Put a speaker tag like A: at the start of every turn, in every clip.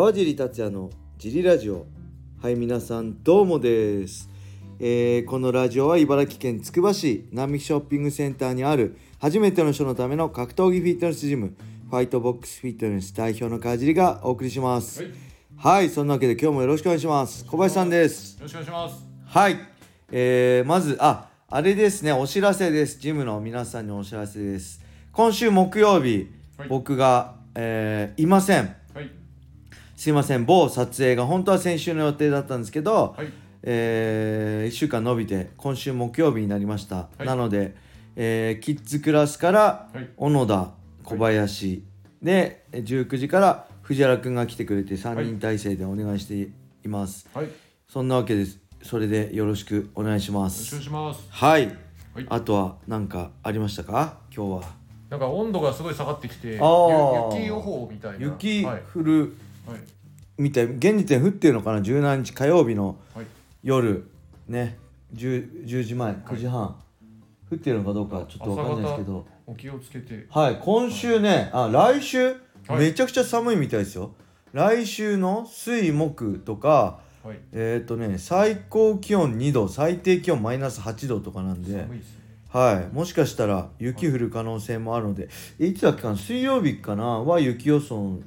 A: 川尻達也のジリラジオ。はい皆さんどうもです、えーこのラジオは茨城県つくば市並木ショッピングセンターにある初めての人のための格闘技フィットネスジムファイトボックスフィットネス代表の川尻がお送りします。
B: はい、よ
A: はい、そんなわけで今日もよろしくお願いします。小林さんです。
B: ろしくお願いします。
A: はい、えー、まずああれですねお知らせです。ジムの皆さんにお知らせです。今週木曜日、
B: はい。
A: 僕が、えーいません。
B: はい、
A: すいません。某撮影が本当は先週の予定だったんですけど、
B: はい、
A: え1週間伸びて今週木曜日になりました、
B: はい。
A: なので、えーキッズクラスから
B: はい。
A: 小野田小林、で19時から藤原くんが来てくれて3人体制でお願いしています、
B: はい、よ
A: そんなわけです。それでよろしくお願いしま
B: ろしくお願い
A: す
B: します。
A: はい、
B: はい。
A: あとは何かありましたか？今日は。
B: なんか温度がすごい下がってきて、雪予報みたいな。
A: 雪
B: はい、
A: 降る
B: はい、
A: みたい現時点降ってるのかな？17日火曜日の
B: はい、
A: 夜。ね。10, 10時前9時半、降ってるのかどうかちょっとわかんないですけど。
B: お気をつけて。
A: はい。今週ねあ来週、
B: はい。
A: めちゃくちゃ寒いみたいですよ。来週の水木とか
B: はい、
A: えっ、とね最高気温2度最低気温マイナス8度とかなんで。
B: 寒いですね。
A: はい。もしかしたら雪降る可能性もあるので、えいつだっけかな？水曜日かな？は雪予想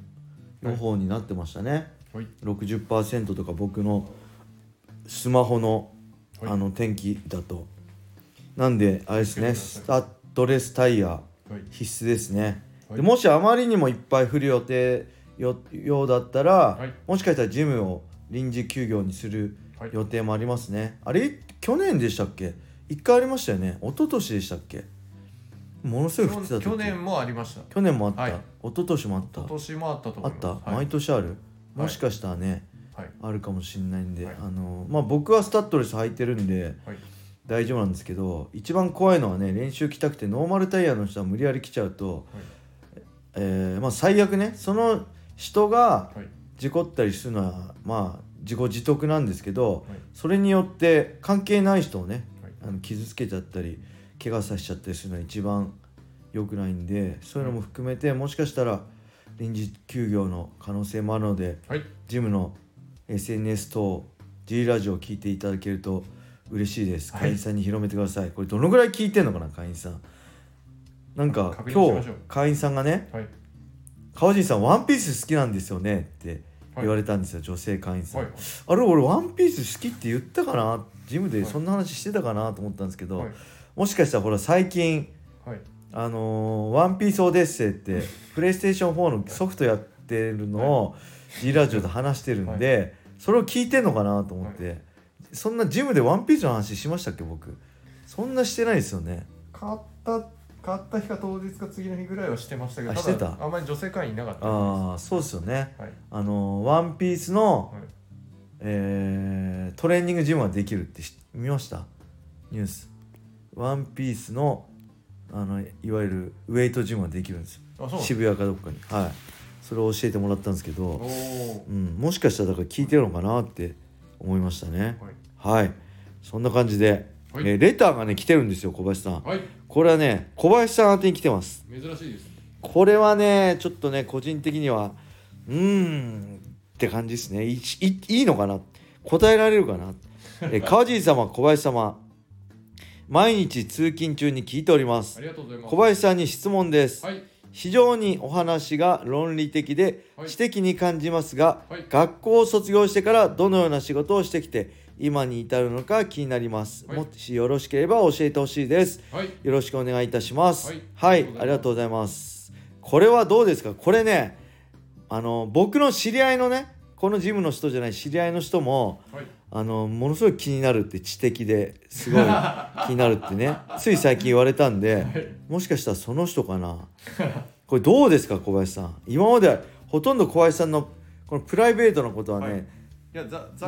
A: の方になってましたね、
B: はい、
A: 60%とか僕のスマホの,、
B: はい。
A: あの天気だと。なんであれですねスタッドレスタイヤ
B: はい、
A: 必須ですね、
B: はい。
A: でもしあまりにもいっぱい降る予定よようだったら、
B: はい。
A: もしかしたらジムを臨時休業にする
B: はい。
A: 予定もありますね、あれ去年でしたっけ？一回ありましたよね。一昨年でしたっけ？ものすごい降ってた時。
B: 去年もありました。
A: 去年もあった、
B: はい。
A: 一昨年もあった。
B: 今年もあったと思
A: あった、
B: います。はい。
A: 毎年ある。
B: はい。
A: もしかしたらね、
B: はい、
A: あるかもしれないんで、
B: はい。
A: あのまあ僕はスタッドレス履いてるんで
B: はい、
A: 大丈夫なんですけど一番怖いのはね練習来たくてノーマルタイヤの人は無理やり来ちゃうと、えーまあ最悪ねその人が
B: はい、
A: 事故ったりするのはまあ自己自得なんですけど
B: はい、
A: それによって関係ない人をね
B: はい、
A: あの傷つけちゃったり怪我させちゃったりするのは一番良くないんでそういうのも含めてもしかしたら臨時休業の可能性もあるので
B: はい、
A: ジムの SNS 等 G ラジオを聞いていただけると嬉しいです。
B: はい。
A: 会員さんに広めてください。これどのぐらい聞いてんのかな会員さん。なんか今日会員さんがね
B: はい、「
A: 川尻さんワンピース好きなんですよね」って
B: はい。
A: 言われたんですよ、女性会員さん、
B: はい、
A: あれ俺ワンピース好きって言ったかな？ジムでそんな話してたかなと思ったんですけど、
B: はい、
A: もしかしたらほら最近
B: はい、
A: あのーワンピースオデッセイってプレイステーション4のソフトやってるのを G ラジオで話してるんで、それを聞いてんのかなと思って、そんなジムでワンピースの話しましたっけ僕？そんなしてないですよね。
B: 買った買った日か当日か次の日ぐらいはしてましたけど
A: あしてた？
B: だあんまり女性会員いなかった
A: ああそうですよね。
B: はい。
A: あのーワンピースの、
B: はい。
A: えートレーニングジムができるって知見ました？ニュースワンピースのあのいわゆるウェイトジムができるんですよ。渋谷かどっかに。はい。それを教えてもらったんですけど、うん、もしかしたらだから聞いてるのかなって思いましたね。
B: はい。
A: はい。そんな感じで、
B: はい。
A: えーレターがね来てるんですよ小林さん。
B: はい。
A: これはね小林さん宛てに来てます。
B: 珍しいです
A: これはねちょっとね個人的にはうーんって感じですね。いいいいのかな？答えられるかな？えー川尻様小林様毎日通勤中に聞いております。小林さんに質問です、
B: はい。
A: 非常にお話が論理的で
B: はい。
A: 知的に感じますが、
B: はい。
A: 学校を卒業してからどのような仕事をしてきて今に至るのか気になります、
B: はい。
A: もしよろしければ教えてほしいです。
B: はい。
A: よろしくお願いいたします。
B: はい。
A: はい、
B: ありがとうございます。
A: これはどうですか？これねあの僕の知り合いのねこのジムの人じゃない知り合いの人も
B: はい
A: あのものすごい気になるって知的ですごい気になるってね つい最近言われたんでもしかしたらその人かな？これどうですか小林さん？今までほとんど小林さんのこのプライベートのことはね、
B: はい。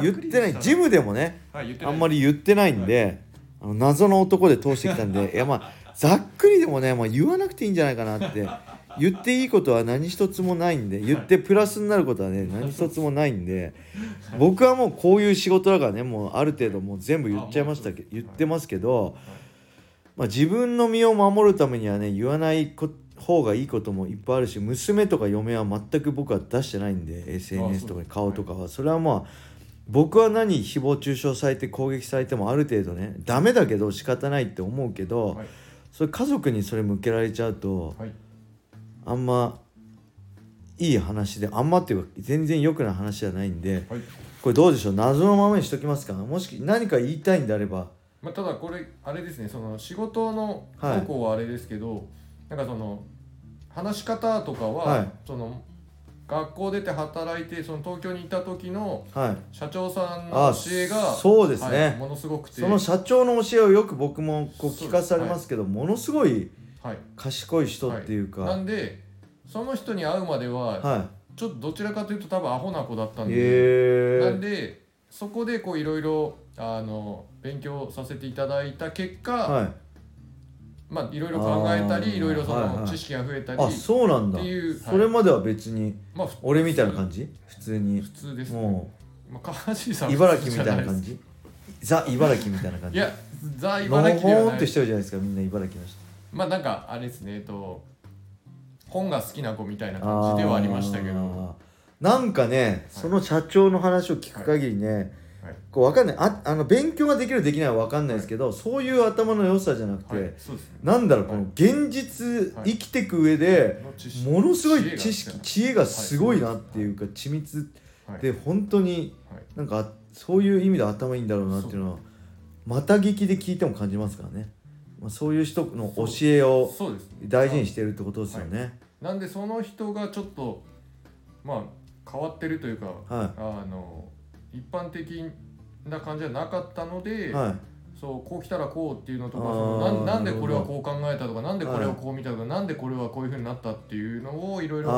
A: 言ってないジムでもね
B: はい
A: あんまり言ってないんで、あの謎の男で通してきたんでいやまあざっくりでもね、まあ、言わなくていいんじゃないかなって言っていいことは何一つもないんで言ってプラスになることはね何一つもないんで僕はもうこういう仕事だからねもうある程度もう全部言っちゃいましたけど言ってますけどまあ、自分の身を守るためにはね言わないこ方がいいこともいっぱいあるし娘とか嫁は全く僕は出してないんで SNS とかに顔とかは。それはまあ僕は何誹謗中傷されて攻撃されてもある程度ねダメだけど仕方ないって思うけど、
B: はい。
A: それ家族にそれ向けられちゃうと
B: はい
A: あんまいい話であんまっていうか全然良くない話じゃないんで
B: はい。
A: これどうでしょう？謎のままにしときますか？もし何か言いたいんであれば。
B: まあ、ただこれあれですねその仕事の
A: はい。
B: 方向はあれですけど、なんかその話し方とかは、
A: はい。
B: その学校出て働いてその東京にいた時の
A: はい。
B: 社長さん
A: あ
B: の教えが
A: そうですね。
B: はいものすごくて。
A: その社長の教えをよく僕もこ
B: う
A: 聞かされますけど、ものすごい
B: はい
A: 賢い人っていうか、
B: な
A: はい。
B: んでその人に会うまではちょっとどちらかというと多分アホな子だったんで、
A: へ
B: なん
A: え
B: でそこでこういろいろあの勉強させていただいた結果、
A: はい。
B: まあいろいろ考えたりいろいろそ
A: はいはい。
B: の知識が増えたり、
A: あそうなんだ。
B: っていう
A: それまでは別に
B: まあふ
A: 俺みたいな感じ？普通に。
B: 普通ですね。
A: も
B: まあ川尻さ
A: うん
B: は
A: 茨城みたいな感じ？ザ茨城みたいな感じ？
B: いやザ
A: の
B: 茨城ではない。
A: ほーんってしてるじゃないですかみんな茨城の人
B: まあなんかあれですねえっと本が好きな子みたいな感じではありましたけど。
A: なんかね、その社長の話を聞く限りね、
B: はい。
A: こうわかんない。ああの勉強ができるできないは分かんないですけど、そういう頭の良さじゃなくて、
B: はい。ね。
A: なんだろう、
B: はい。
A: この現実、
B: はい。
A: 生きていく上でものすごい
B: 知
A: 識知恵がすごいなっていうか、緻密
B: はい。
A: で本当に
B: はい。
A: なんかそういう意味で頭いいんだろうなっていうのはまた聞きで聞いても感じますからね、まあ、そういう人の教えを大事にしてるってことですよね。
B: なんでその人がちょっとまあ変わってるというか、
A: は
B: あの一般的な感じじゃなかったので、
A: いはい。
B: そうこう来たらこうっていうのとかそのなんなんでこれはこう考えたとかなんでこれをこう見たとか、なんでこれはこういうふうになったっていうのをいろいろ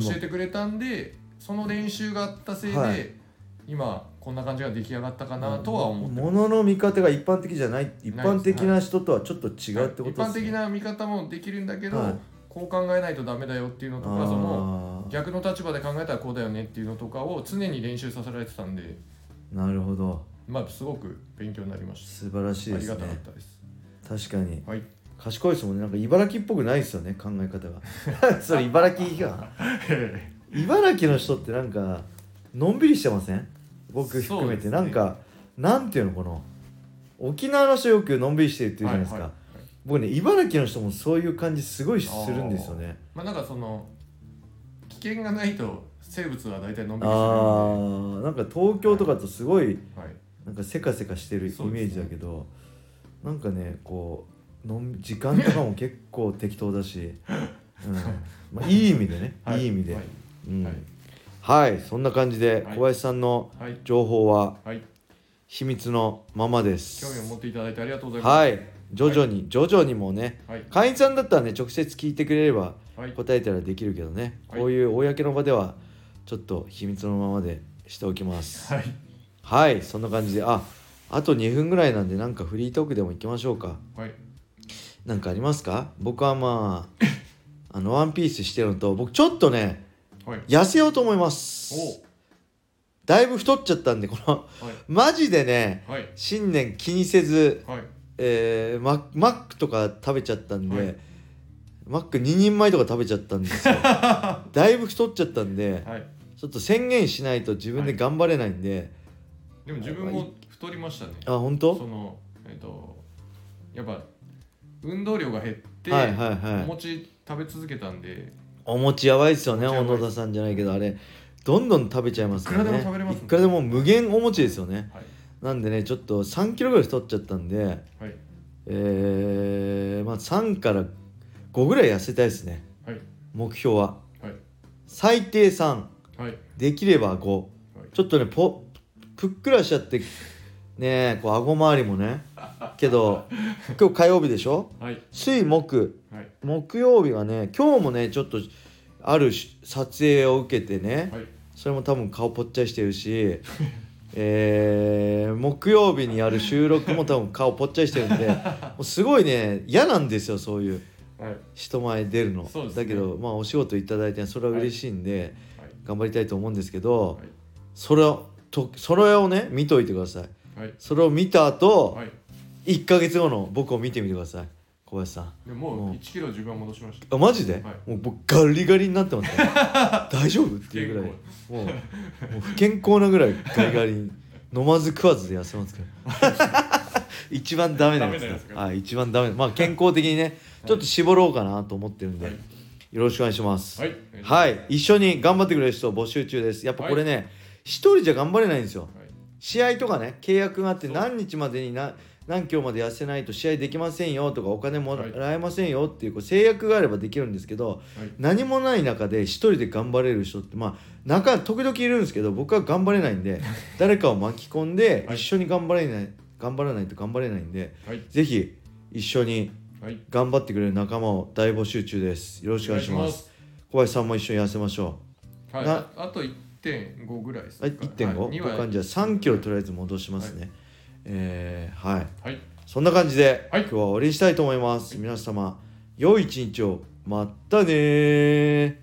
B: 教えてくれたんでその練習があったせいで、
A: はい
B: 今こんな感じが出来上がったかなとは思って
A: ものの見方が一般的じゃない。一般的な人とはちょっと違うってことですね、
B: 一般的な見方もできるんだけど、
A: はい。
B: こう考えないとダメだよっていうのとかその
A: あ
B: 逆の立場で考えたらこうだよねっていうのとかを常に練習させられてたんで
A: ーなるほど。
B: まあすごく勉強になりまし
A: 素晴らしい
B: たあり
A: ですね。
B: がたかったです。
A: 確かに。
B: はい。
A: 賢いですもんね。なんか茨城っぽくないですよね考え方が。それ茨城が 茨城の人ってなんかのんびりしてません？僕含めて、
B: ね
A: なんかなんていうのこの沖縄の人よくのんびりしてるって言うじゃないですか、
B: はいはい。
A: 僕ね茨城の人もそういう感じすごいするんですよね。
B: まあなんかその危険がないと生物は大体のんびりするんで。
A: あー。なんか東京とかとすごい
B: はい
A: なんかせかせかしてるイメージだけど、なんかねこうのん時間とかも結構適当だし、うん。まあ、いい意味でね、
B: はい。
A: い、い意味で、
B: はい。
A: うん
B: はい
A: はい、そんな感じで
B: はい。
A: 小林さんの
B: はい。
A: 情報は
B: はい。
A: 秘密のままです。
B: 興味を持っていただいてありがとうございます。
A: はい、徐々に、徐々にもね、
B: はい。
A: 会員さんだったらね、直接聞いてくれれば
B: はい。
A: 答えたらできるけどね、
B: はい。
A: こういう公の場ではちょっと秘密のままでしておきます。
B: はい。
A: はい、そんな感じで、あ、あと2分ぐらいなんで、なんかフリートークでも行きましょうか。
B: はい。
A: なんかありますか？僕はまあ、あの、ワンピースしてるのと、僕ちょっとね、
B: はい
A: 痩せようと思います。
B: お。
A: だいぶ太っちゃったんで、この、
B: はい。
A: マジでね、
B: はい。
A: 新年気にせず、
B: はい。
A: えーママックとか食べちゃったんで、
B: はい。
A: マック2人前とか食べちゃったんですよ。だいぶ太っちゃったんで
B: はい。
A: ちょっと宣言しないと自分で頑張れないんで、
B: でも自分も太りましたね。
A: あ本当？
B: そのえっ、とやっぱ運動量が減って、
A: はいはいはい。
B: お餅食べ続けたんで
A: お餅やばいっすよね小野田さんじゃないけどあれ。どんどん食べちゃいますからね。
B: いくらでも食べれますもん
A: いくらでも無限お餅ですよね。
B: はい。
A: なんでねちょっと3キロぐらい太っちゃったんで
B: はい。
A: えー、まあ3から5ぐらい痩せたいですね。
B: はい。
A: 目標は。
B: はい。
A: 最低3
B: はい。
A: できれば5
B: はい。
A: ちょっとねぽぷっくらしちゃってねこう顎周りもね。けど 今日火曜日でしょ？
B: はい。
A: 水木。
B: はい
A: 木曜日はね今日もねちょっとあるし撮影を受けてね、
B: はい。
A: それも多分顔ぽっちゃりしてるし えー木曜日にやる収録も多分顔ぽっちゃりしてるんで もうすごいね嫌なんですよそういう
B: はい。
A: 人前出るの、
B: ね。
A: だけどまあお仕事いただいてそれは嬉しいんで、
B: はい。
A: 頑張りたいと思うんですけど、
B: はい
A: それをとそれをね見といてください。
B: はい。
A: それを見た後、
B: はい。
A: 1ヶ月後の僕を見てみてください小林さん。
B: でも
A: うん。
B: う1キロ自分は戻しました。
A: あマジで、
B: はい。
A: もう僕ガリガリになってますね。大丈夫？っていうぐらい。もうもう不健康なぐらいガリガリに飲まず食わずで痩せますから。一番ダメなやつ
B: ダメなやつが
A: はい一番ダメ。まあ健康的にねちょっと絞ろうかなと思ってるんで、
B: はい。
A: よろしくお願いします。
B: はい。
A: はい、一緒に頑張ってくれる人募集中です。やっぱこれね一、人じゃ頑張れないんですよ。
B: はい。
A: 試合とかね契約があって何日までにな何キロまで痩せないと試合できませんよとかお金もらえませんよっていうこう制約があればできるんですけど
B: はい。
A: 何もない中で一人で頑張れる人ってまあ中時々いるんですけど僕は頑張れないんで誰かを巻き込んで
B: はい。
A: 一緒に頑張れない頑張らないと頑張れないんで
B: はい。
A: ぜひ一緒に
B: はい。
A: 頑張ってくれる仲間を大募集中です。よろしくお願いします。小林さんも一緒に痩せましょ
B: はい。
A: な
B: ああと1.5ぐらいです
A: うはい。1.5、
B: はい、
A: 僕はじゃあ3キロとりあえず戻しますね、えーはい。
B: はい。
A: そんな感じで、
B: はい。
A: 今日は終わりにしたいと思います。皆様良い一日を。またねー